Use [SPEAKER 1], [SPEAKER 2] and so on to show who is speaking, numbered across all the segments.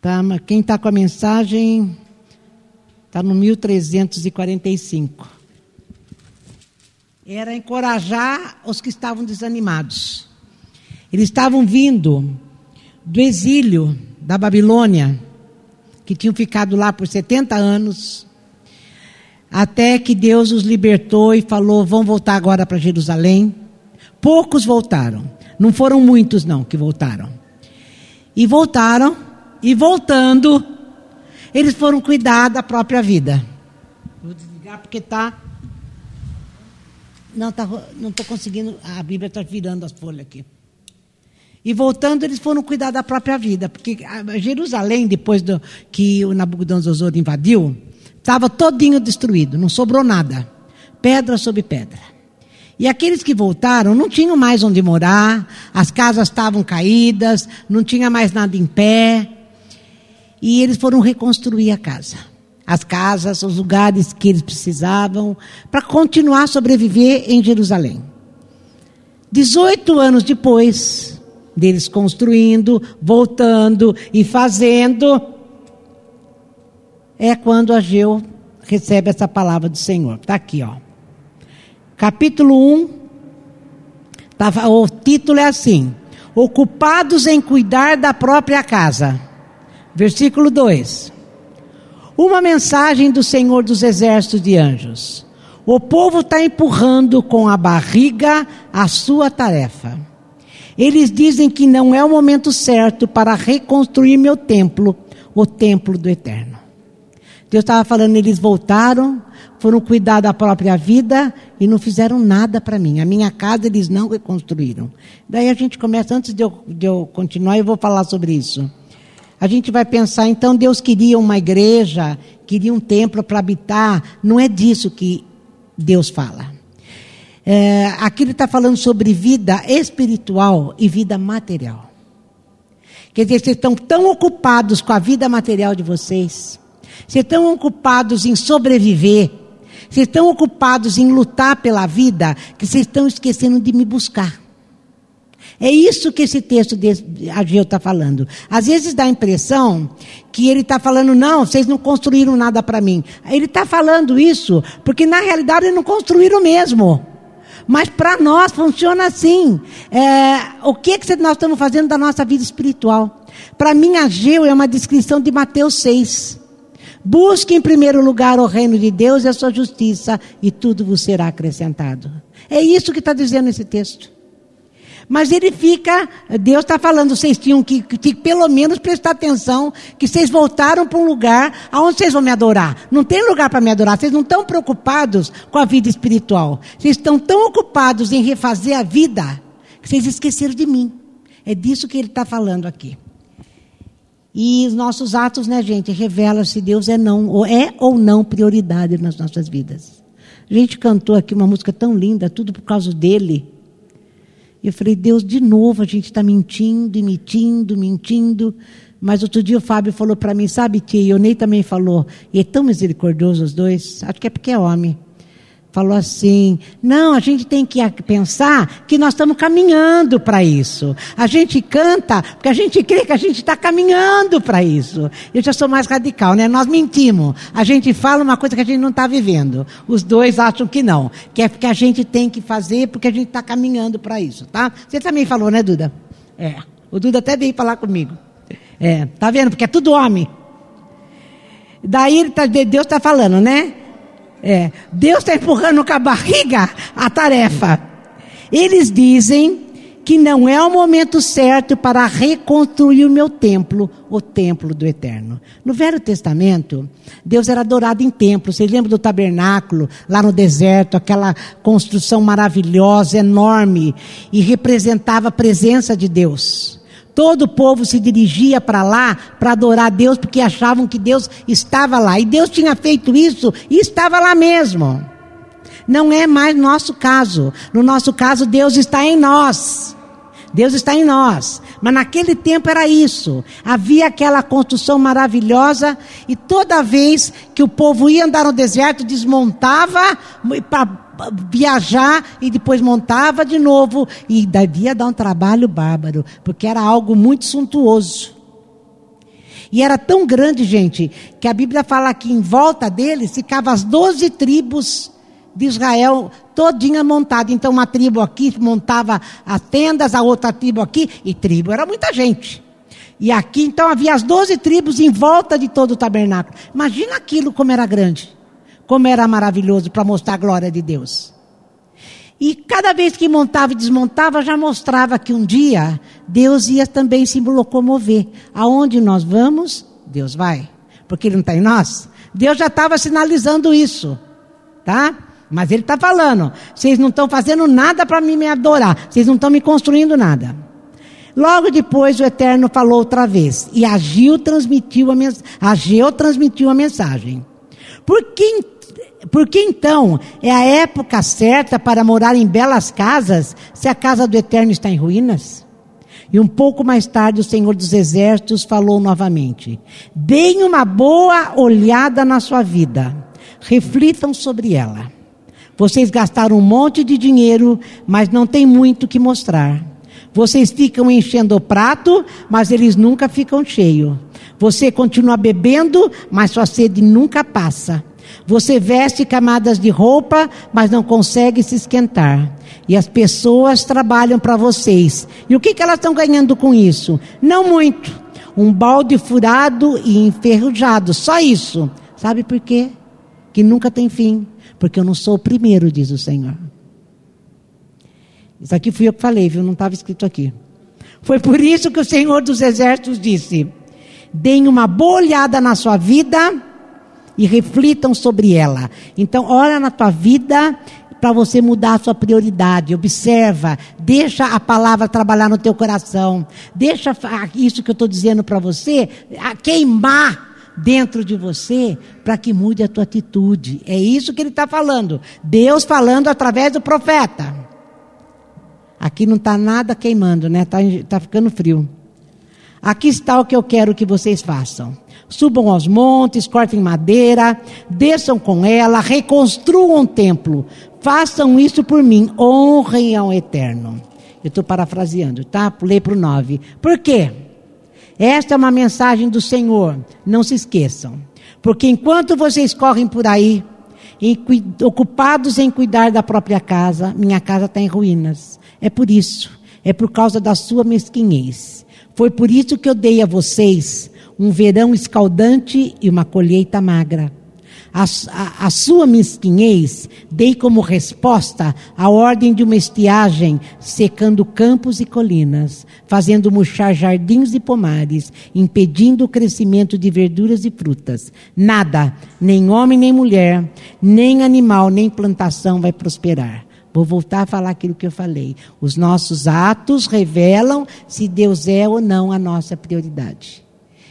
[SPEAKER 1] Tá, quem está com a mensagem está no 1345. Era encorajar os que estavam desanimados. Eles estavam vindo do exílio da Babilônia, que tinham ficado lá por 70 anos, até que Deus os libertou e falou: vão voltar agora para Jerusalém. Poucos voltaram, não foram muitos, não, que voltaram. E voltaram e voltando, eles foram cuidar da própria vida. Vou desligar porque está. Não tá, não estou conseguindo. A Bíblia está virando as folhas aqui. E voltando, eles foram cuidar da própria vida, porque Jerusalém, depois do, que o Nabucodonosor invadiu, estava todinho destruído, não sobrou nada, pedra sobre pedra. E aqueles que voltaram não tinham mais onde morar, as casas estavam caídas, não tinha mais nada em pé. E eles foram reconstruir a casa. As casas, os lugares que eles precisavam, para continuar a sobreviver em Jerusalém. 18 anos depois deles construindo, voltando e fazendo, é quando Ageu recebe essa palavra do Senhor. Está aqui, ó. Capítulo 1, tá, o título é assim: Ocupados em cuidar da própria casa. Versículo 2. Uma mensagem do Senhor dos Exércitos de Anjos. O povo está empurrando com a barriga a sua tarefa. Eles dizem que não é o momento certo para reconstruir meu templo, o templo do eterno. Deus estava falando, eles voltaram, foram cuidar da própria vida e não fizeram nada para mim. A minha casa eles não reconstruíram. Daí a gente começa, antes de eu, de eu continuar, eu vou falar sobre isso. A gente vai pensar, então Deus queria uma igreja, queria um templo para habitar. Não é disso que Deus fala. É, aqui ele está falando sobre vida espiritual e vida material. Quer dizer, vocês estão tão ocupados com a vida material de vocês, vocês estão ocupados em sobreviver, vocês estão ocupados em lutar pela vida, que vocês estão esquecendo de me buscar. É isso que esse texto de Ageu está falando. Às vezes dá a impressão que ele está falando, não, vocês não construíram nada para mim. Ele está falando isso porque na realidade eles não construíram mesmo. Mas para nós funciona assim. É, o que, que nós estamos fazendo da nossa vida espiritual? Para mim, Ageu é uma descrição de Mateus 6. Busque em primeiro lugar o reino de Deus e a sua justiça, e tudo vos será acrescentado. É isso que está dizendo esse texto. Mas ele fica, Deus está falando, vocês tinham que, que, pelo menos prestar atenção, que vocês voltaram para um lugar aonde vocês vão me adorar. Não tem lugar para me adorar, vocês não estão preocupados com a vida espiritual. Vocês estão tão ocupados em refazer a vida, que vocês esqueceram de mim. É disso que ele está falando aqui. E os nossos atos, né, gente, revelam se Deus é, não, ou é ou não prioridade nas nossas vidas. A gente cantou aqui uma música tão linda, tudo por causa dele. Eu falei, Deus, de novo a gente está mentindo, mentindo, mentindo. Mas outro dia o Fábio falou para mim, sabe que? E o Ney também falou, e é tão misericordioso os dois, acho que é porque é homem falou assim: não, a gente tem que pensar que nós estamos caminhando para isso. A gente canta porque a gente crê que a gente está caminhando para isso. Eu já sou mais radical, né? Nós mentimos. A gente fala uma coisa que a gente não está vivendo. Os dois acham que não, que é porque a gente tem que fazer porque a gente está caminhando para isso, tá? Você também falou, né, Duda? É. O Duda até veio falar comigo. É, tá vendo? Porque é tudo homem. Daí tá, Deus está falando, né? É, Deus está empurrando com a barriga a tarefa. Eles dizem que não é o momento certo para reconstruir o meu templo, o templo do eterno. No Velho Testamento, Deus era adorado em templos. Vocês lembram do tabernáculo, lá no deserto, aquela construção maravilhosa, enorme, e representava a presença de Deus. Todo o povo se dirigia para lá para adorar Deus porque achavam que Deus estava lá. E Deus tinha feito isso e estava lá mesmo. Não é mais nosso caso. No nosso caso, Deus está em nós. Deus está em nós. Mas naquele tempo era isso. Havia aquela construção maravilhosa e toda vez que o povo ia andar no deserto, desmontava para viajar e depois montava de novo e devia dar um trabalho bárbaro, porque era algo muito suntuoso. E era tão grande, gente, que a Bíblia fala que em volta deles ficavam as doze tribos de Israel todinha montada. Então uma tribo aqui montava as tendas, a outra tribo aqui, e tribo era muita gente. E aqui então havia as doze tribos em volta de todo o tabernáculo. Imagina aquilo como era grande, como era maravilhoso para mostrar a glória de Deus. E cada vez que montava e desmontava, já mostrava que um dia Deus ia também se locomover. Aonde nós vamos, Deus vai. Porque Ele não está em nós. Deus já estava sinalizando isso. Tá? Mas Ele está falando: vocês não estão fazendo nada para me adorar. Vocês não estão me construindo nada. Logo depois o Eterno falou outra vez. E Ageu transmitiu a, mens Ageu transmitiu a mensagem. Por que porque então é a época certa para morar em belas casas, se a casa do Eterno está em ruínas? E um pouco mais tarde o Senhor dos Exércitos falou novamente: Deem uma boa olhada na sua vida, reflitam sobre ela. Vocês gastaram um monte de dinheiro, mas não tem muito que mostrar. Vocês ficam enchendo o prato, mas eles nunca ficam cheios. Você continua bebendo, mas sua sede nunca passa. Você veste camadas de roupa, mas não consegue se esquentar. E as pessoas trabalham para vocês. E o que, que elas estão ganhando com isso? Não muito. Um balde furado e enferrujado. Só isso. Sabe por quê? Que nunca tem fim. Porque eu não sou o primeiro, diz o Senhor. Isso aqui fui eu que falei, viu? Não estava escrito aqui. Foi por isso que o Senhor dos Exércitos disse: deem uma boa olhada na sua vida e reflitam sobre ela. Então, olha na tua vida para você mudar a sua prioridade. Observa, deixa a palavra trabalhar no teu coração. Deixa isso que eu estou dizendo para você queimar dentro de você para que mude a tua atitude. É isso que ele está falando. Deus falando através do profeta. Aqui não está nada queimando, né? Está tá ficando frio. Aqui está o que eu quero que vocês façam. Subam aos montes, cortem madeira, desçam com ela, reconstruam o templo. Façam isso por mim, honrem ao Eterno. Eu estou parafraseando, tá? Pulei para o 9. Por quê? Esta é uma mensagem do Senhor. Não se esqueçam. Porque enquanto vocês correm por aí, ocupados em cuidar da própria casa, minha casa está em ruínas. É por isso. É por causa da sua mesquinhez. Foi por isso que eu dei a vocês um verão escaldante e uma colheita magra. A, a, a, sua mesquinhez dei como resposta a ordem de uma estiagem, secando campos e colinas, fazendo murchar jardins e pomares, impedindo o crescimento de verduras e frutas. Nada, nem homem nem mulher, nem animal, nem plantação vai prosperar. Vou voltar a falar aquilo que eu falei. Os nossos atos revelam se Deus é ou não a nossa prioridade.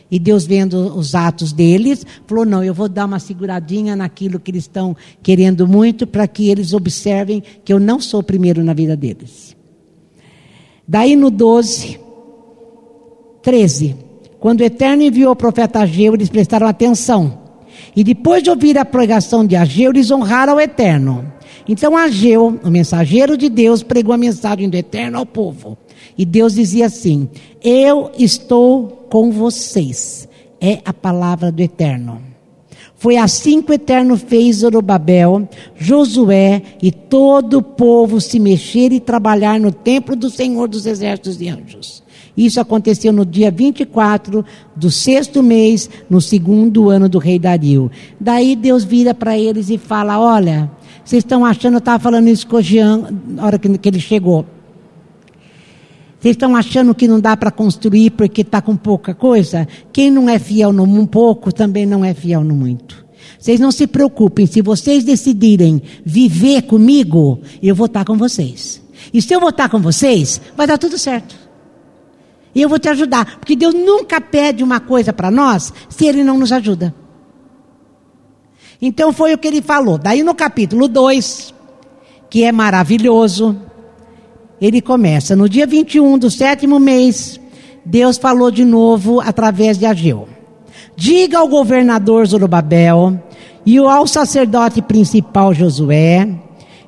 [SPEAKER 1] E Deus, vendo os atos deles, falou: não, eu vou dar uma seguradinha naquilo que eles estão querendo muito, para que eles observem que eu não sou o primeiro na vida deles. Daí no 12, 13, quando o Eterno enviou o profeta Ageu, eles prestaram atenção. E depois de ouvir a pregação de Ageu, eles honraram o Eterno. Então Ageu, o mensageiro de Deus, pregou a mensagem do Eterno ao povo. E Deus dizia assim: Eu estou com vocês. É a palavra do Eterno. Foi assim que o Eterno fez Zorobabel, Josué e todo o povo se mexer e trabalhar no templo do Senhor dos Exércitos de Anjos. Isso aconteceu no dia 24 do sexto mês, no segundo ano do rei Dario. Daí Deus vira para eles e fala: Olha, vocês estão achando, eu estava falando isso com o Jean na hora que, que ele chegou. Vocês estão achando que não dá para construir porque está com pouca coisa? Quem não é fiel no pouco também não é fiel no muito. Vocês não se preocupem, se vocês decidirem viver comigo, eu vou estar com vocês. E se eu vou estar com vocês, vai dar tudo certo. E eu vou te ajudar, porque Deus nunca pede uma coisa para nós se Ele não nos ajuda. Então foi o que ele falou. Daí no capítulo 2, que é maravilhoso, ele começa: no dia 21 do sétimo mês, Deus falou de novo através de Ageu. Diga ao governador Zorobabel e ao sacerdote principal Josué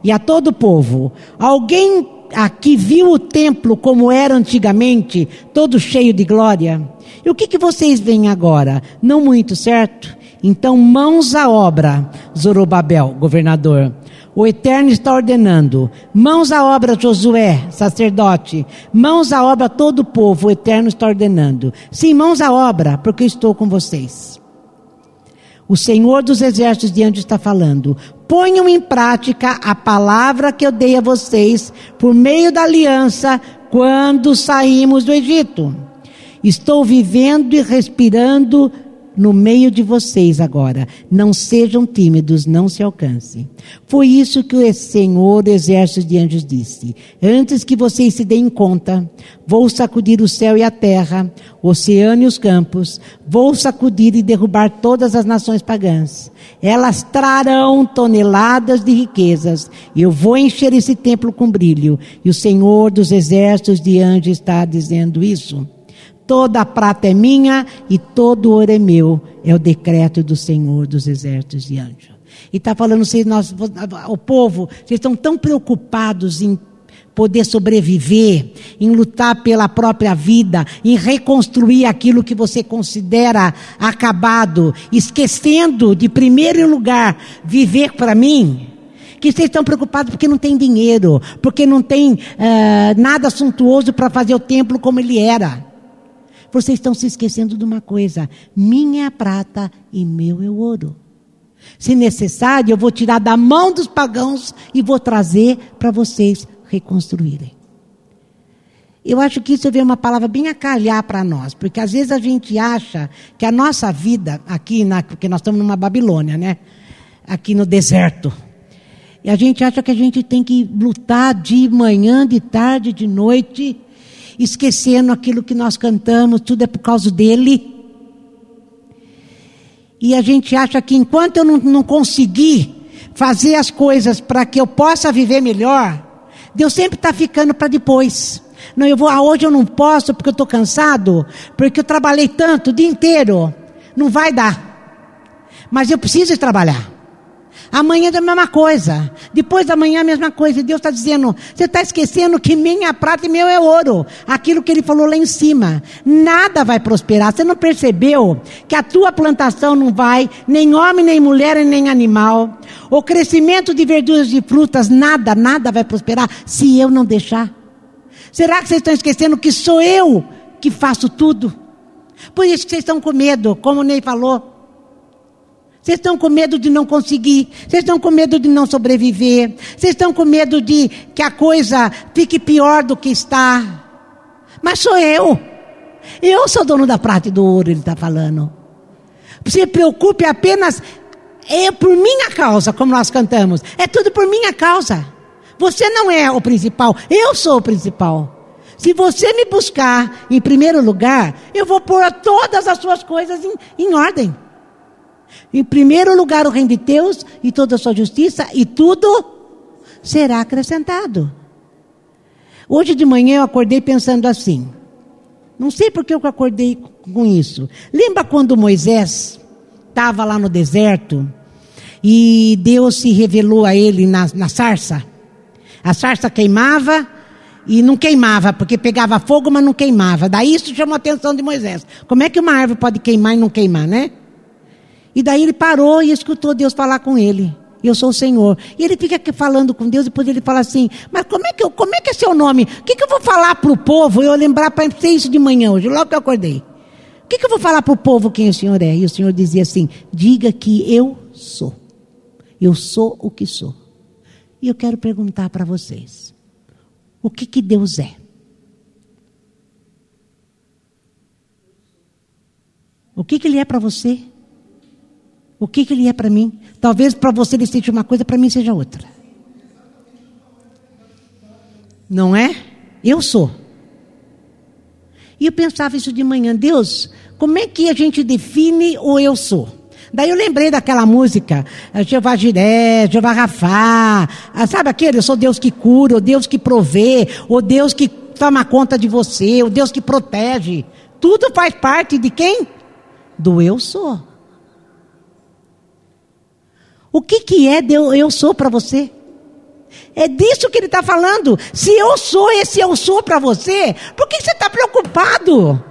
[SPEAKER 1] e a todo o povo: alguém aqui viu o templo como era antigamente, todo cheio de glória? E o que, que vocês veem agora? Não muito, certo? Então, mãos à obra, Zorobabel, governador. O Eterno está ordenando. Mãos à obra, Josué, sacerdote. Mãos à obra, todo o povo. O Eterno está ordenando. Sim, mãos à obra, porque eu estou com vocês. O Senhor dos Exércitos diante está falando. Ponham em prática a palavra que eu dei a vocês por meio da aliança quando saímos do Egito. Estou vivendo e respirando no meio de vocês agora. Não sejam tímidos, não se alcancem. Foi isso que o Senhor, exército de anjos, disse. Antes que vocês se deem conta, vou sacudir o céu e a terra, o oceano e os campos, vou sacudir e derrubar todas as nações pagãs. Elas trarão toneladas de riquezas. Eu vou encher esse templo com brilho. E o Senhor dos exércitos de anjos está dizendo isso. Toda a prata é minha e todo ouro é meu. É o decreto do Senhor dos exércitos de anjos. E está falando, vocês, nós, o povo, vocês estão tão preocupados em poder sobreviver, em lutar pela própria vida, em reconstruir aquilo que você considera acabado, esquecendo de primeiro lugar viver para mim. Que vocês estão preocupados porque não tem dinheiro, porque não tem uh, nada suntuoso para fazer o templo como ele era. Vocês estão se esquecendo de uma coisa: minha é prata e meu é o ouro. Se necessário, eu vou tirar da mão dos pagãos e vou trazer para vocês reconstruírem. Eu acho que isso é uma palavra bem a calhar para nós, porque às vezes a gente acha que a nossa vida aqui, na, porque nós estamos numa Babilônia, né? Aqui no deserto. E a gente acha que a gente tem que lutar de manhã, de tarde, de noite, esquecendo aquilo que nós cantamos, tudo é por causa dele. E a gente acha que enquanto eu não, não conseguir fazer as coisas para que eu possa viver melhor, Deus sempre está ficando para depois. Não, eu vou, ah, hoje eu não posso porque eu estou cansado, porque eu trabalhei tanto o dia inteiro. Não vai dar. Mas eu preciso trabalhar. Amanhã é a mesma coisa. Depois da manhã é a mesma coisa. E Deus está dizendo: você está esquecendo que minha prata e meu é ouro. Aquilo que ele falou lá em cima. Nada vai prosperar. Você não percebeu que a tua plantação não vai, nem homem, nem mulher, nem animal. O crescimento de verduras e frutas, nada, nada vai prosperar se eu não deixar. Será que vocês estão esquecendo que sou eu que faço tudo? Por isso que vocês estão com medo, como o Ney falou. Vocês estão com medo de não conseguir. Vocês estão com medo de não sobreviver. Vocês estão com medo de que a coisa fique pior do que está. Mas sou eu. Eu sou dono da prata e do ouro, ele está falando. Se preocupe apenas é por minha causa, como nós cantamos. É tudo por minha causa. Você não é o principal, eu sou o principal. Se você me buscar em primeiro lugar, eu vou pôr todas as suas coisas em, em ordem. Em primeiro lugar, o reino de Deus e toda a sua justiça, e tudo será acrescentado. Hoje de manhã eu acordei pensando assim. Não sei por que eu acordei com isso. Lembra quando Moisés estava lá no deserto e Deus se revelou a ele na, na sarça? A sarça queimava e não queimava, porque pegava fogo, mas não queimava. Daí isso chamou a atenção de Moisés. Como é que uma árvore pode queimar e não queimar, né? E daí ele parou e escutou Deus falar com ele. Eu sou o Senhor. E ele fica falando com Deus, depois ele fala assim: Mas como é que, eu, como é, que é seu nome? O que, que eu vou falar para o povo? Eu lembrar para ser isso de manhã hoje, logo que eu acordei. O que, que eu vou falar para o povo quem o Senhor é? E o Senhor dizia assim: Diga que eu sou. Eu sou o que sou. E eu quero perguntar para vocês: O que, que Deus é? O que, que Ele é para você? O que, que ele é para mim? Talvez para você ele seja uma coisa, para mim seja outra. Não é? Eu sou. E eu pensava isso de manhã, Deus, como é que a gente define o eu sou? Daí eu lembrei daquela música, eh, Jeová Jiré, Jeová Rafá, ah, sabe aquele, eu sou Deus que cura, o Deus que provê, o Deus que toma conta de você, o Deus que protege. Tudo faz parte de quem? Do eu sou. O que, que é eu, eu sou para você? É disso que ele está falando. Se eu sou esse eu sou para você, por que você está preocupado?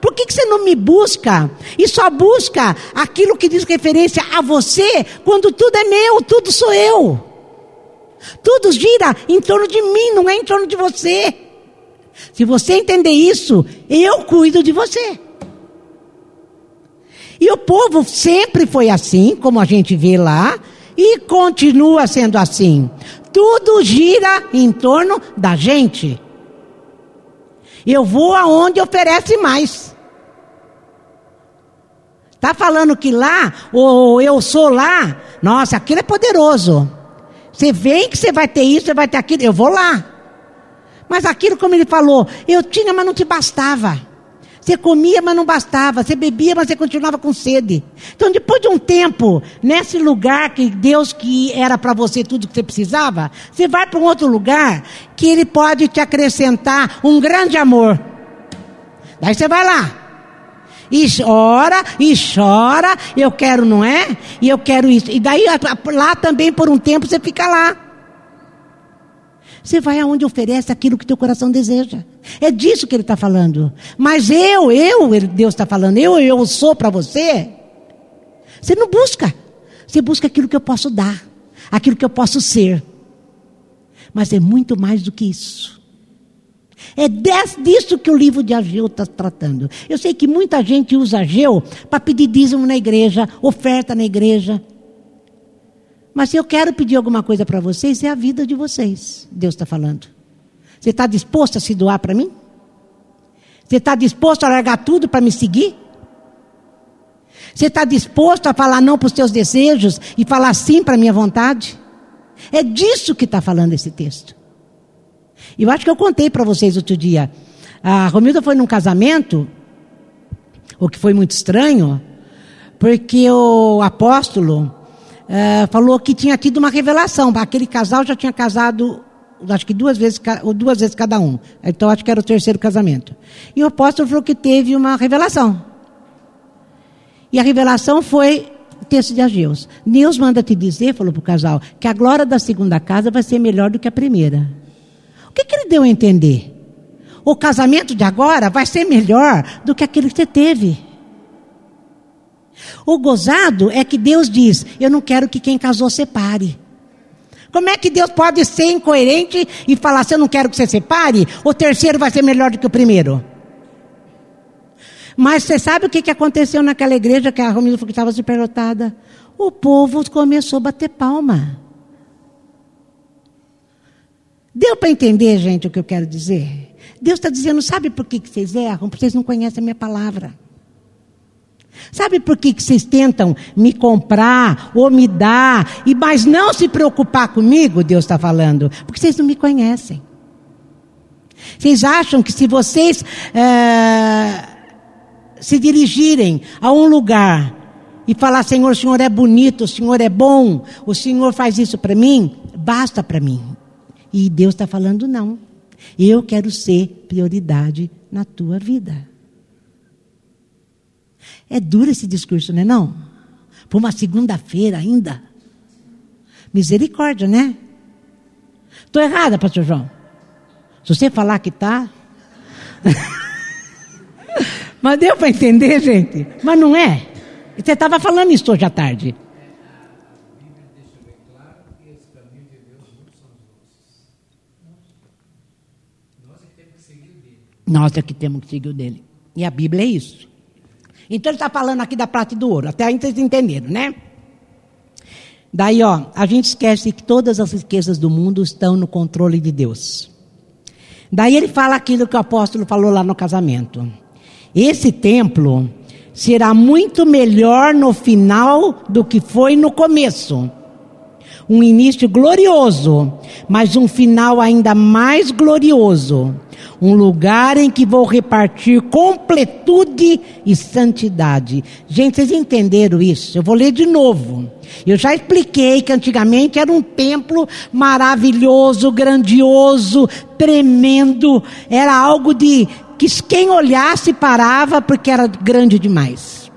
[SPEAKER 1] Por que, que você não me busca? E só busca aquilo que diz referência a você, quando tudo é meu, tudo sou eu. Tudo gira em torno de mim, não é em torno de você. Se você entender isso, eu cuido de você. E o povo sempre foi assim, como a gente vê lá, e continua sendo assim. Tudo gira em torno da gente. Eu vou aonde oferece mais. Está falando que lá, ou eu sou lá, nossa, aquilo é poderoso. Você vem que você vai ter isso, você vai ter aquilo, eu vou lá. Mas aquilo, como ele falou, eu tinha, mas não te bastava. Você comia, mas não bastava. Você bebia, mas você continuava com sede. Então, depois de um tempo, nesse lugar que Deus que era para você tudo que você precisava, você vai para um outro lugar que Ele pode te acrescentar um grande amor. Daí você vai lá. E ora, e chora, eu quero, não é? E eu quero isso. E daí lá também por um tempo você fica lá. Você vai aonde oferece aquilo que teu coração deseja. É disso que ele está falando. Mas eu, eu, Deus está falando, eu, eu sou para você. Você não busca. Você busca aquilo que eu posso dar, aquilo que eu posso ser. Mas é muito mais do que isso. É disso que o livro de Ageu está tratando. Eu sei que muita gente usa Ageu para pedir dízimo na igreja, oferta na igreja. Mas se eu quero pedir alguma coisa para vocês, é a vida de vocês. Deus está falando. Você está disposto a se doar para mim? Você está disposto a largar tudo para me seguir? Você está disposto a falar não para os teus desejos e falar sim para a minha vontade? É disso que está falando esse texto. E eu acho que eu contei para vocês outro dia. A Romilda foi num casamento, o que foi muito estranho, porque o apóstolo é, falou que tinha tido uma revelação. Aquele casal já tinha casado, acho que duas vezes, ou duas vezes cada um. Então acho que era o terceiro casamento. E o apóstolo falou que teve uma revelação. E a revelação foi o texto de Ageus. Deus manda te dizer, falou para o casal, que a glória da segunda casa vai ser melhor do que a primeira. O que, que ele deu a entender? O casamento de agora vai ser melhor do que aquele que você teve. O gozado é que Deus diz: Eu não quero que quem casou separe. Como é que Deus pode ser incoerente e falar: Se eu não quero que você separe, o terceiro vai ser melhor do que o primeiro? Mas você sabe o que, aconteceu naquela igreja que a Romilda estava superlotada? O povo começou a bater palma. Deu para entender, gente, o que eu quero dizer? Deus está dizendo: sabe por que, que vocês erram? Porque vocês não conhecem a minha palavra. Sabe por que, que vocês tentam me comprar ou me dar, e mas não se preocupar comigo, Deus está falando? Porque vocês não me conhecem. Vocês acham que se vocês é, se dirigirem a um lugar e falar, Senhor, o Senhor é bonito, o Senhor é bom, o Senhor faz isso para mim, basta para mim. E Deus está falando, não. Eu quero ser prioridade na tua vida. É duro esse discurso, não é não? Por uma segunda-feira ainda. Misericórdia, né? Estou errada, pastor João. Se você falar que está. Mas deu para entender, gente? Mas não é. Você estava falando isso hoje à tarde. Nós é que temos que seguir o dele. E a Bíblia é isso. Então ele está falando aqui da prata e do ouro, até aí vocês entenderam, né? Daí, ó, a gente esquece que todas as riquezas do mundo estão no controle de Deus. Daí ele fala aquilo que o apóstolo falou lá no casamento. Esse templo será muito melhor no final do que foi no começo. Um início glorioso, mas um final ainda mais glorioso um lugar em que vou repartir completude e santidade. Gente, vocês entenderam isso? Eu vou ler de novo. Eu já expliquei que antigamente era um templo maravilhoso, grandioso, tremendo, era algo de que quem olhasse parava porque era grande demais.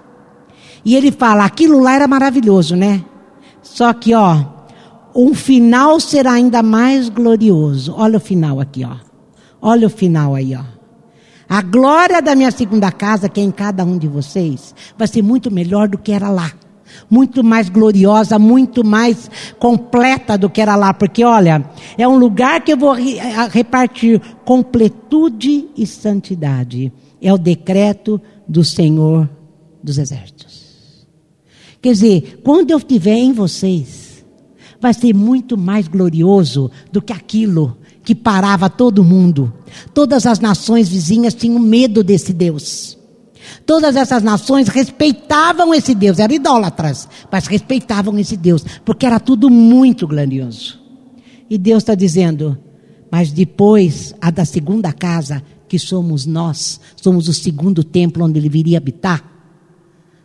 [SPEAKER 1] E ele fala: aquilo lá era maravilhoso, né? Só que, ó, um final será ainda mais glorioso. Olha o final aqui, ó. Olha o final aí, ó. A glória da minha segunda casa, que é em cada um de vocês, vai ser muito melhor do que era lá. Muito mais gloriosa, muito mais completa do que era lá. Porque, olha, é um lugar que eu vou repartir completude e santidade. É o decreto do Senhor dos Exércitos. Quer dizer, quando eu estiver em vocês, vai ser muito mais glorioso do que aquilo que parava todo mundo. Todas as nações vizinhas tinham medo desse Deus. Todas essas nações respeitavam esse Deus, eram idólatras, mas respeitavam esse Deus, porque era tudo muito grandioso. E Deus está dizendo: mas depois, a da segunda casa, que somos nós, somos o segundo templo onde ele viria habitar,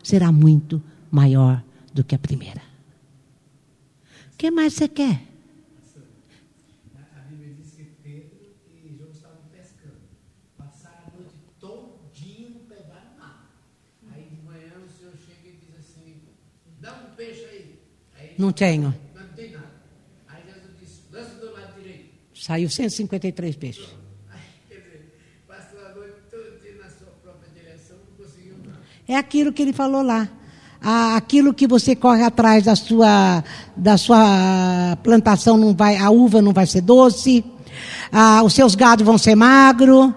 [SPEAKER 1] será muito maior do que a primeira. O que mais você quer? Não tenho. Não tem nada. Aí Jesus disse, lança do lado direito. Saiu 153 peixes. É aquilo que ele falou lá. Aquilo que você corre atrás da sua, da sua plantação não vai, a uva não vai ser doce, os seus gados vão ser magros,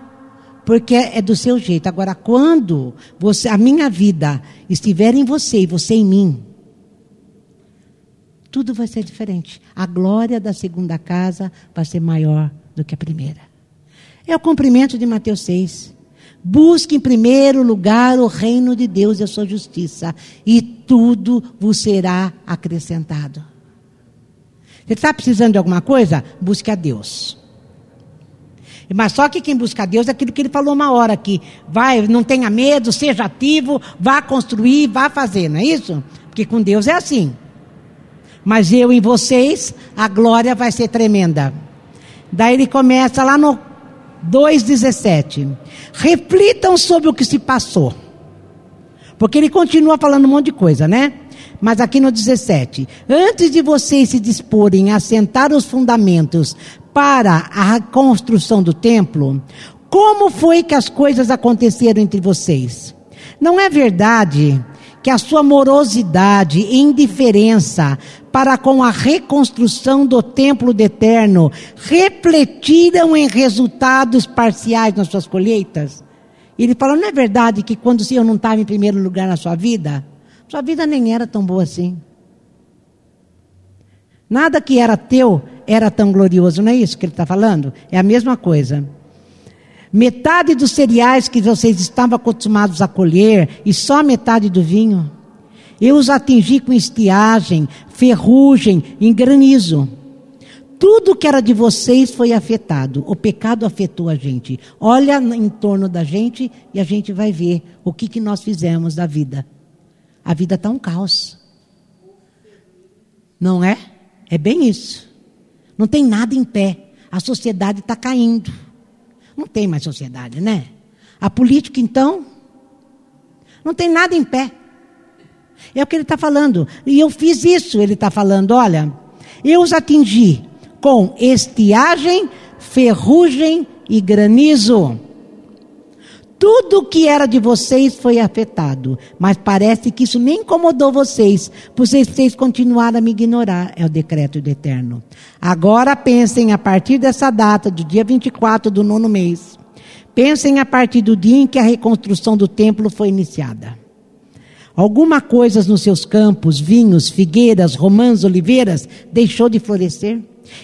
[SPEAKER 1] porque é do seu jeito. Agora, quando você, a minha vida estiver em você e você em mim, tudo vai ser diferente. A glória da segunda casa vai ser maior do que a primeira. É o cumprimento de Mateus 6. Busque em primeiro lugar o reino de Deus e a sua justiça, e tudo vos será acrescentado. Você está precisando de alguma coisa? Busque a Deus. Mas só que quem busca a Deus é aquilo que ele falou uma hora aqui. Vai, não tenha medo, seja ativo, vá construir, vá fazer, não é isso? Porque com Deus é assim. Mas eu em vocês, a glória vai ser tremenda. Daí ele começa lá no 2,17. Reflitam sobre o que se passou. Porque ele continua falando um monte de coisa, né? Mas aqui no 17. Antes de vocês se disporem a assentar os fundamentos para a construção do templo, como foi que as coisas aconteceram entre vocês? Não é verdade que a sua morosidade e indiferença para com a reconstrução do templo do eterno refletiram em resultados parciais nas suas colheitas? E ele fala: não é verdade que quando o Senhor não estava em primeiro lugar na sua vida, sua vida nem era tão boa assim. Nada que era teu era tão glorioso, não é isso que ele está falando? É a mesma coisa. Metade dos cereais que vocês estavam acostumados a colher e só metade do vinho. Eu os atingi com estiagem, ferrugem e granizo. Tudo que era de vocês foi afetado. O pecado afetou a gente. Olha em torno da gente e a gente vai ver o que, que nós fizemos da vida. A vida está um caos. Não é? É bem isso. Não tem nada em pé. A sociedade está caindo. Não tem mais sociedade, né? A política, então, não tem nada em pé. É o que ele está falando. E eu fiz isso, ele está falando. Olha, eu os atingi com estiagem, ferrugem e granizo. Tudo que era de vocês foi afetado, mas parece que isso nem incomodou vocês, pois vocês continuaram a me ignorar. É o decreto do Eterno. Agora pensem a partir dessa data, do dia 24 do nono mês. Pensem a partir do dia em que a reconstrução do templo foi iniciada. Alguma coisa nos seus campos, vinhos, figueiras, romãs, oliveiras, deixou de florescer?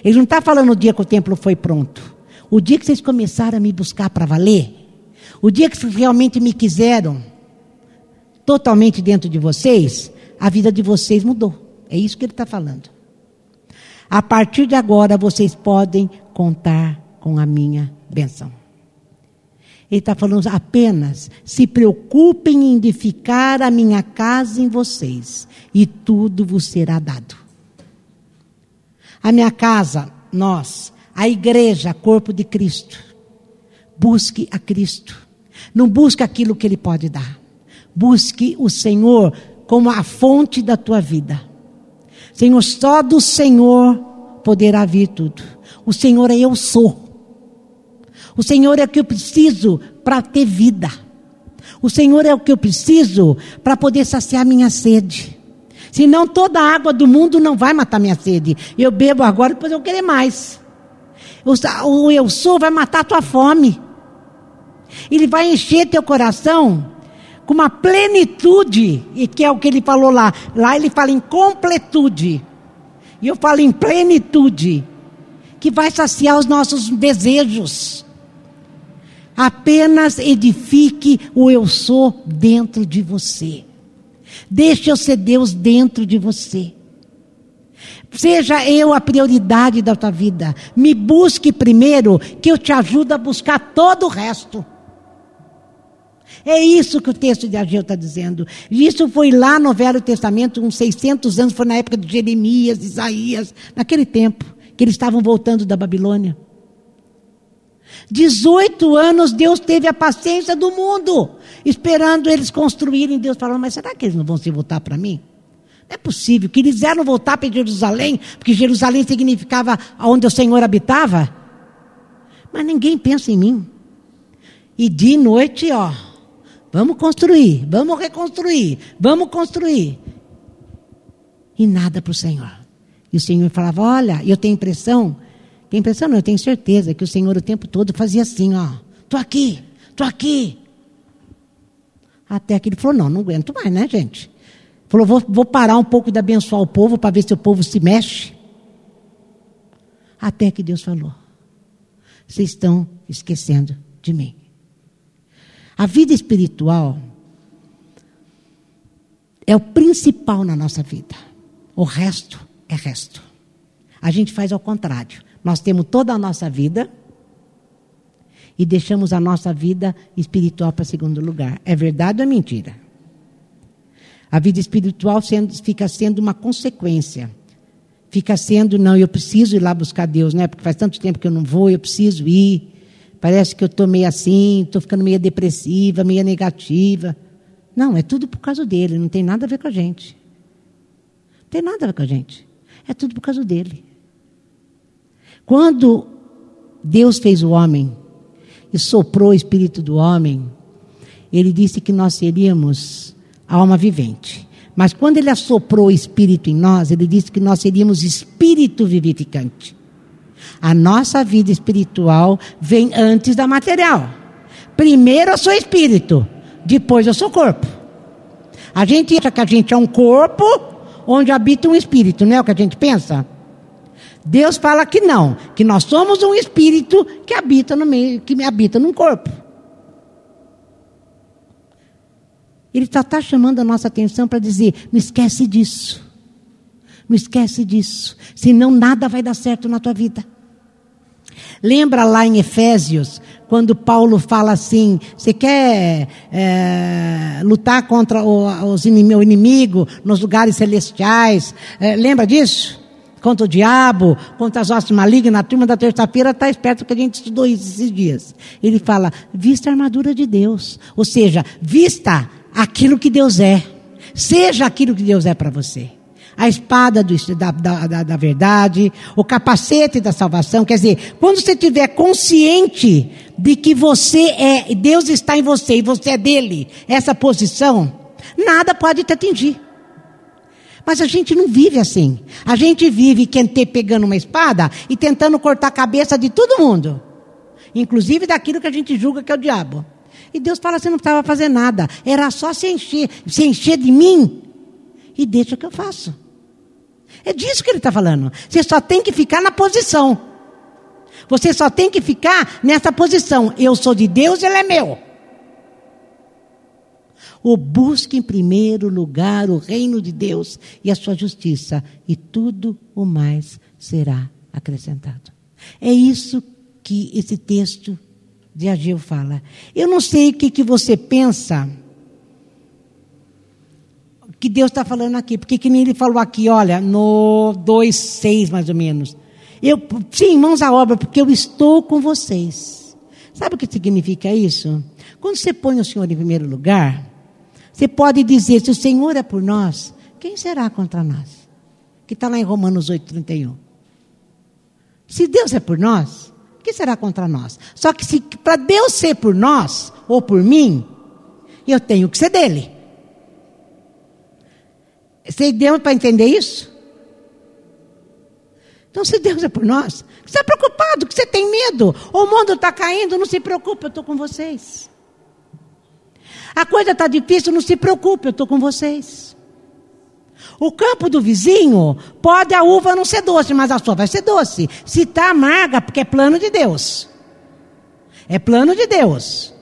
[SPEAKER 1] Ele não está falando o dia que o templo foi pronto. O dia que vocês começaram a me buscar para valer o dia que realmente me quiseram, totalmente dentro de vocês, a vida de vocês mudou. É isso que ele está falando. A partir de agora, vocês podem contar com a minha benção. Ele está falando apenas se preocupem em edificar a minha casa em vocês, e tudo vos será dado. A minha casa, nós, a igreja, corpo de Cristo, busque a Cristo. Não busque aquilo que Ele pode dar. Busque o Senhor como a fonte da tua vida. Senhor, só do Senhor poderá vir tudo. O Senhor é eu sou. O Senhor é o que eu preciso para ter vida. O Senhor é o que eu preciso para poder saciar minha sede. Senão toda a água do mundo não vai matar minha sede. Eu bebo agora, depois eu querer mais. O eu sou vai matar a tua fome. Ele vai encher teu coração com uma plenitude, e que é o que ele falou lá. Lá ele fala em completude. E eu falo em plenitude, que vai saciar os nossos desejos. Apenas edifique o eu sou dentro de você. Deixe eu ser Deus dentro de você. Seja eu a prioridade da tua vida. Me busque primeiro, que eu te ajudo a buscar todo o resto. É isso que o texto de Ageu está dizendo. Isso foi lá no Velho Testamento, uns 600 anos, foi na época de Jeremias, Isaías, naquele tempo, que eles estavam voltando da Babilônia. 18 anos Deus teve a paciência do mundo, esperando eles construírem. Deus falando, mas será que eles não vão se voltar para mim? Não é possível que eles quiseram voltar para Jerusalém, porque Jerusalém significava onde o Senhor habitava. Mas ninguém pensa em mim. E de noite, ó, vamos construir, vamos reconstruir, vamos construir. E nada para o Senhor. E o Senhor falava: Olha, eu tenho impressão tem impressão, não, eu tenho certeza que o Senhor o tempo todo fazia assim, ó. Tô aqui, tô aqui. Até que ele falou, não, não aguento mais, né, gente? Falou, vou, vou parar um pouco de abençoar o povo para ver se o povo se mexe. Até que Deus falou, vocês estão esquecendo de mim. A vida espiritual é o principal na nossa vida. O resto é resto. A gente faz ao contrário. Nós temos toda a nossa vida e deixamos a nossa vida espiritual para segundo lugar. É verdade ou é mentira? A vida espiritual sendo, fica sendo uma consequência. Fica sendo, não, eu preciso ir lá buscar Deus, né? Porque faz tanto tempo que eu não vou, eu preciso ir. Parece que eu estou meio assim, estou ficando meio depressiva, meio negativa. Não, é tudo por causa dele, não tem nada a ver com a gente. Não tem nada a ver com a gente. É tudo por causa dele. Quando Deus fez o homem e soprou o espírito do homem, ele disse que nós seríamos alma vivente. Mas quando ele assoprou o espírito em nós, ele disse que nós seríamos espírito vivificante. A nossa vida espiritual vem antes da material. Primeiro eu sou espírito, depois eu sou corpo. A gente acha que a gente é um corpo onde habita um espírito, não é o que a gente pensa? Deus fala que não, que nós somos um espírito que habita no meio, que habita num corpo. Ele só está chamando a nossa atenção para dizer: não esquece disso. Não esquece disso. Senão nada vai dar certo na tua vida. Lembra lá em Efésios, quando Paulo fala assim: você quer é, lutar contra o, inimigo, o inimigo nos lugares celestiais? É, lembra disso? contra o diabo, contra as hostes malignas, a turma da terça-feira está esperto que a gente estudou isso esses dias. Ele fala, vista a armadura de Deus. Ou seja, vista aquilo que Deus é. Seja aquilo que Deus é para você. A espada do, da, da, da verdade, o capacete da salvação. Quer dizer, quando você estiver consciente de que você é, Deus está em você e você é dele, essa posição, nada pode te atingir. Mas a gente não vive assim. A gente vive quente pegando uma espada e tentando cortar a cabeça de todo mundo. Inclusive daquilo que a gente julga que é o diabo. E Deus fala assim, não precisava fazer nada. Era só se encher, se encher de mim. E deixa que eu faço. É disso que ele está falando. Você só tem que ficar na posição. Você só tem que ficar nessa posição. Eu sou de Deus, ele é meu ou busque em primeiro lugar o reino de Deus e a sua justiça, e tudo o mais será acrescentado. É isso que esse texto de Ageu fala. Eu não sei o que, que você pensa que Deus está falando aqui, porque que nem ele falou aqui, olha, no 2,6 mais ou menos. Eu, sim, mãos à obra, porque eu estou com vocês. Sabe o que significa isso? Quando você põe o Senhor em primeiro lugar, você pode dizer: se o Senhor é por nós, quem será contra nós? que está lá em Romanos 8,31. Se Deus é por nós, o que será contra nós? Só que se para Deus ser por nós, ou por mim, eu tenho que ser dele. Você deu para entender isso? Então, se Deus é por nós, você está preocupado, que você tem medo, o mundo está caindo, não se preocupe, eu estou com vocês. A coisa está difícil, não se preocupe, eu estou com vocês. O campo do vizinho, pode a uva não ser doce, mas a sua vai ser doce. Se está amarga, porque é plano de Deus. É plano de Deus.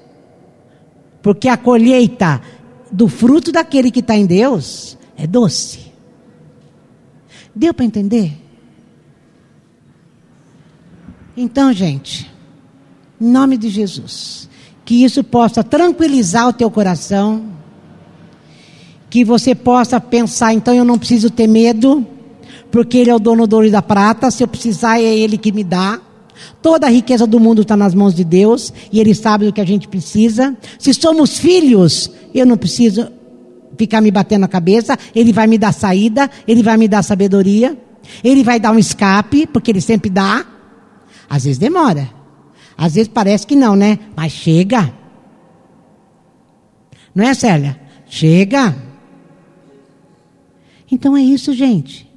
[SPEAKER 1] Porque a colheita do fruto daquele que está em Deus é doce. Deu para entender? Então, gente, em nome de Jesus, que isso possa tranquilizar o teu coração, que você possa pensar, então eu não preciso ter medo, porque Ele é o dono do ouro e da prata, se eu precisar é Ele que me dá. Toda a riqueza do mundo está nas mãos de Deus e Ele sabe do que a gente precisa. Se somos filhos, eu não preciso ficar me batendo na cabeça, Ele vai me dar saída, Ele vai me dar sabedoria, Ele vai dar um escape, porque Ele sempre dá. Às vezes demora. Às vezes parece que não, né? Mas chega. Não é, Célia? Chega. Então é isso, gente.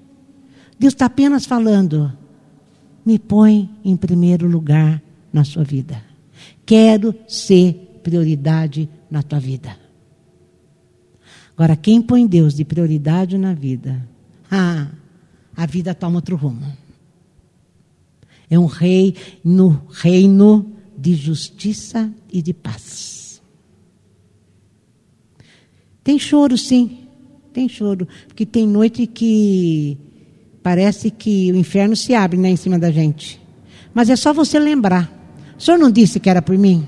[SPEAKER 1] Deus está apenas falando. Me põe em primeiro lugar na sua vida. Quero ser prioridade na tua vida. Agora, quem põe Deus de prioridade na vida, ah, a vida toma outro rumo. É um rei no reino de justiça e de paz. Tem choro, sim. Tem choro. Porque tem noite que parece que o inferno se abre né, em cima da gente. Mas é só você lembrar. O senhor não disse que era por mim?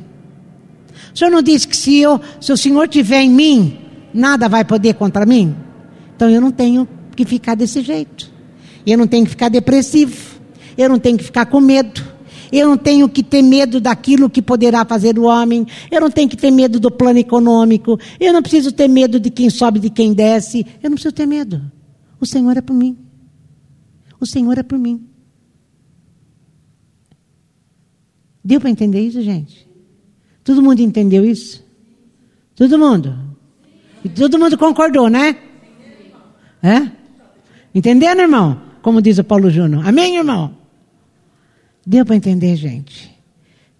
[SPEAKER 1] O senhor não disse que se, eu, se o senhor tiver em mim, nada vai poder contra mim? Então eu não tenho que ficar desse jeito. Eu não tenho que ficar depressivo eu não tenho que ficar com medo. Eu não tenho que ter medo daquilo que poderá fazer o homem. Eu não tenho que ter medo do plano econômico. Eu não preciso ter medo de quem sobe, de quem desce. Eu não preciso ter medo. O Senhor é por mim. O Senhor é por mim. Deu para entender isso, gente? Todo mundo entendeu isso? Todo mundo? E todo mundo concordou, né? É? Entendendo, irmão? Como diz o Paulo Júnior. Amém, irmão? Deu para entender, gente?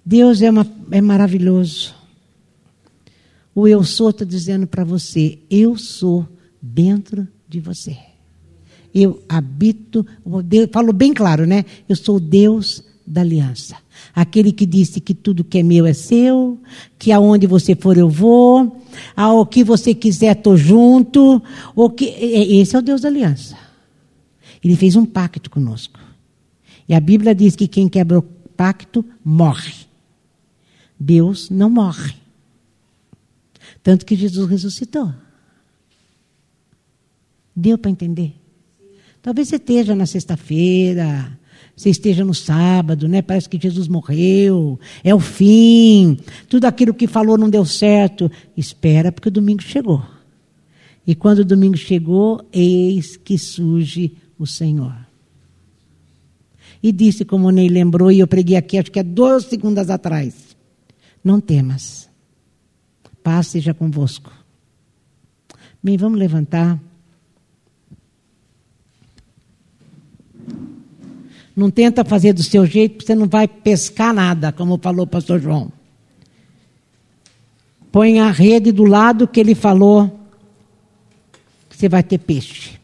[SPEAKER 1] Deus é, uma, é maravilhoso. O eu sou está dizendo para você: eu sou dentro de você. Eu habito, Deus, falo bem claro, né? Eu sou Deus da aliança. Aquele que disse que tudo que é meu é seu, que aonde você for eu vou, ao que você quiser estou junto, o que esse é o Deus da aliança. Ele fez um pacto conosco. E a Bíblia diz que quem quebra o pacto morre. Deus não morre. Tanto que Jesus ressuscitou. Deu para entender? Talvez você esteja na sexta-feira, você esteja no sábado, né? Parece que Jesus morreu, é o fim, tudo aquilo que falou não deu certo. Espera, porque o domingo chegou. E quando o domingo chegou, eis que surge o Senhor e disse, como o Ney lembrou, e eu preguei aqui, acho que é duas segundas atrás: Não temas, paz seja convosco. Bem, vamos levantar. Não tenta fazer do seu jeito, você não vai pescar nada, como falou o pastor João. Põe a rede do lado que ele falou, que você vai ter peixe.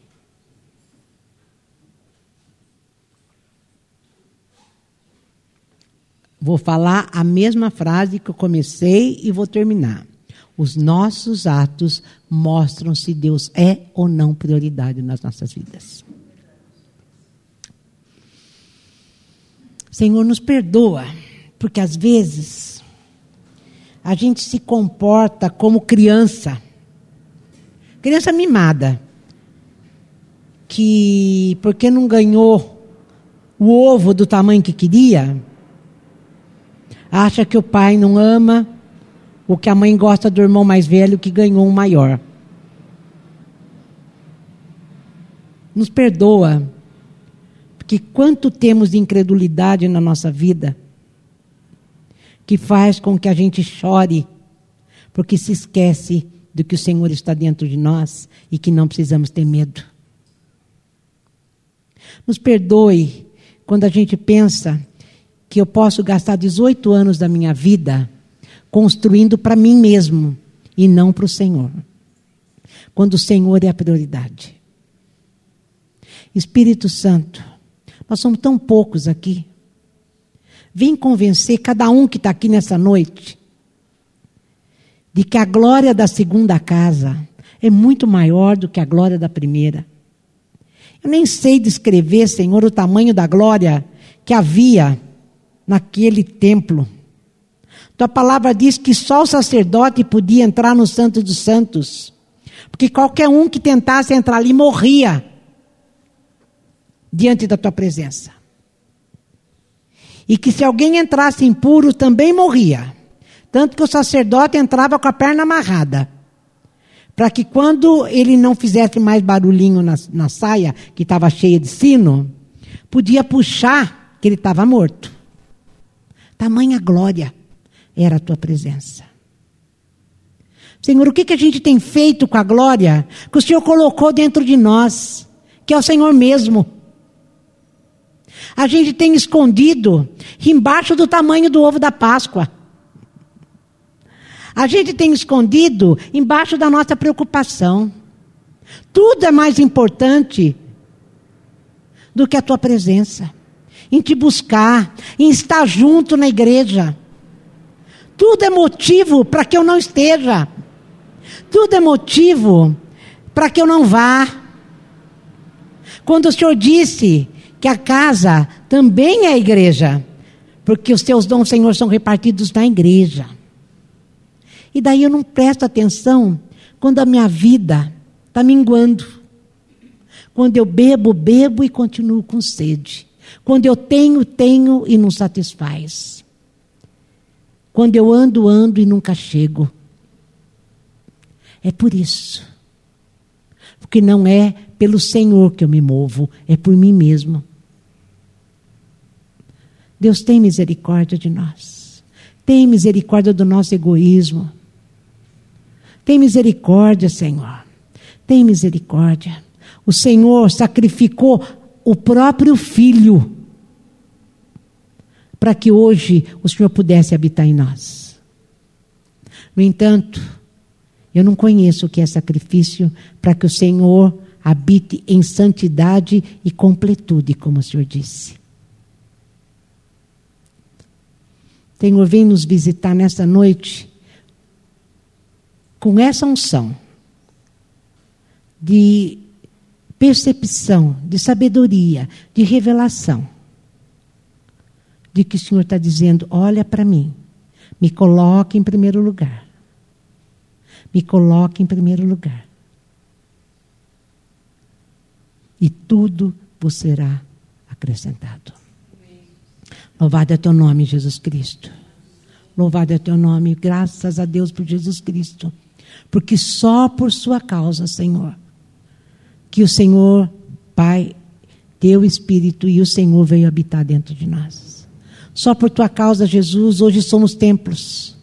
[SPEAKER 1] Vou falar a mesma frase que eu comecei e vou terminar. Os nossos atos mostram se Deus é ou não prioridade nas nossas vidas. Senhor, nos perdoa, porque às vezes a gente se comporta como criança, criança mimada, que porque não ganhou o ovo do tamanho que queria, acha que o pai não ama, ou que a mãe gosta do irmão mais velho que ganhou um maior. Nos perdoa Porque quanto temos de incredulidade na nossa vida, que faz com que a gente chore, porque se esquece do que o Senhor está dentro de nós e que não precisamos ter medo. Nos perdoe quando a gente pensa que eu posso gastar 18 anos da minha vida construindo para mim mesmo e não para o Senhor. Quando o Senhor é a prioridade. Espírito Santo, nós somos tão poucos aqui. Vem convencer cada um que está aqui nessa noite de que a glória da segunda casa é muito maior do que a glória da primeira. Eu nem sei descrever, Senhor, o tamanho da glória que havia naquele templo. Tua palavra diz que só o sacerdote podia entrar no Santo dos Santos, porque qualquer um que tentasse entrar ali morria diante da tua presença. E que se alguém entrasse impuro também morria. Tanto que o sacerdote entrava com a perna amarrada. Para que quando ele não fizesse mais barulhinho na, na saia, que estava cheia de sino, podia puxar que ele estava morto. Tamanha glória era a tua presença. Senhor, o que, que a gente tem feito com a glória que o Senhor colocou dentro de nós, que é o Senhor mesmo? A gente tem escondido embaixo do tamanho do ovo da Páscoa. A gente tem escondido embaixo da nossa preocupação. Tudo é mais importante do que a tua presença, em te buscar, em estar junto na igreja. Tudo é motivo para que eu não esteja. Tudo é motivo para que eu não vá. Quando o Senhor disse que a casa também é a igreja, porque os teus dons, Senhor, são repartidos na igreja. E daí eu não presto atenção quando a minha vida está minguando. Quando eu bebo, bebo e continuo com sede. Quando eu tenho, tenho e não satisfaz. Quando eu ando, ando e nunca chego. É por isso. Porque não é pelo Senhor que eu me movo, é por mim mesmo. Deus tem misericórdia de nós. Tem misericórdia do nosso egoísmo. Tem misericórdia, Senhor. Tem misericórdia. O Senhor sacrificou o próprio filho para que hoje o Senhor pudesse habitar em nós. No entanto, eu não conheço o que é sacrifício para que o Senhor habite em santidade e completude, como o Senhor disse. Senhor, vem nos visitar nessa noite com essa unção de percepção, de sabedoria, de revelação, de que o Senhor está dizendo: olha para mim, me coloque em primeiro lugar. Me coloque em primeiro lugar. E tudo vos será acrescentado. Louvado é teu nome, Jesus Cristo. Louvado é teu nome, graças a Deus por Jesus Cristo porque só por sua causa, Senhor, que o Senhor, Pai, teu Espírito e o Senhor veio habitar dentro de nós. Só por tua causa, Jesus, hoje somos templos.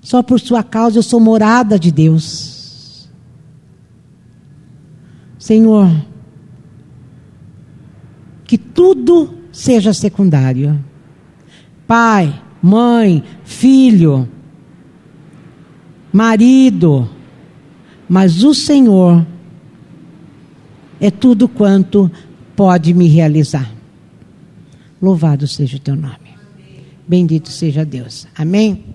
[SPEAKER 1] Só por sua causa eu sou morada de Deus. Senhor, que tudo seja secundário. Pai, mãe, filho, marido, mas o Senhor é tudo quanto pode me realizar. Louvado seja o teu nome. Bendito seja Deus. Amém.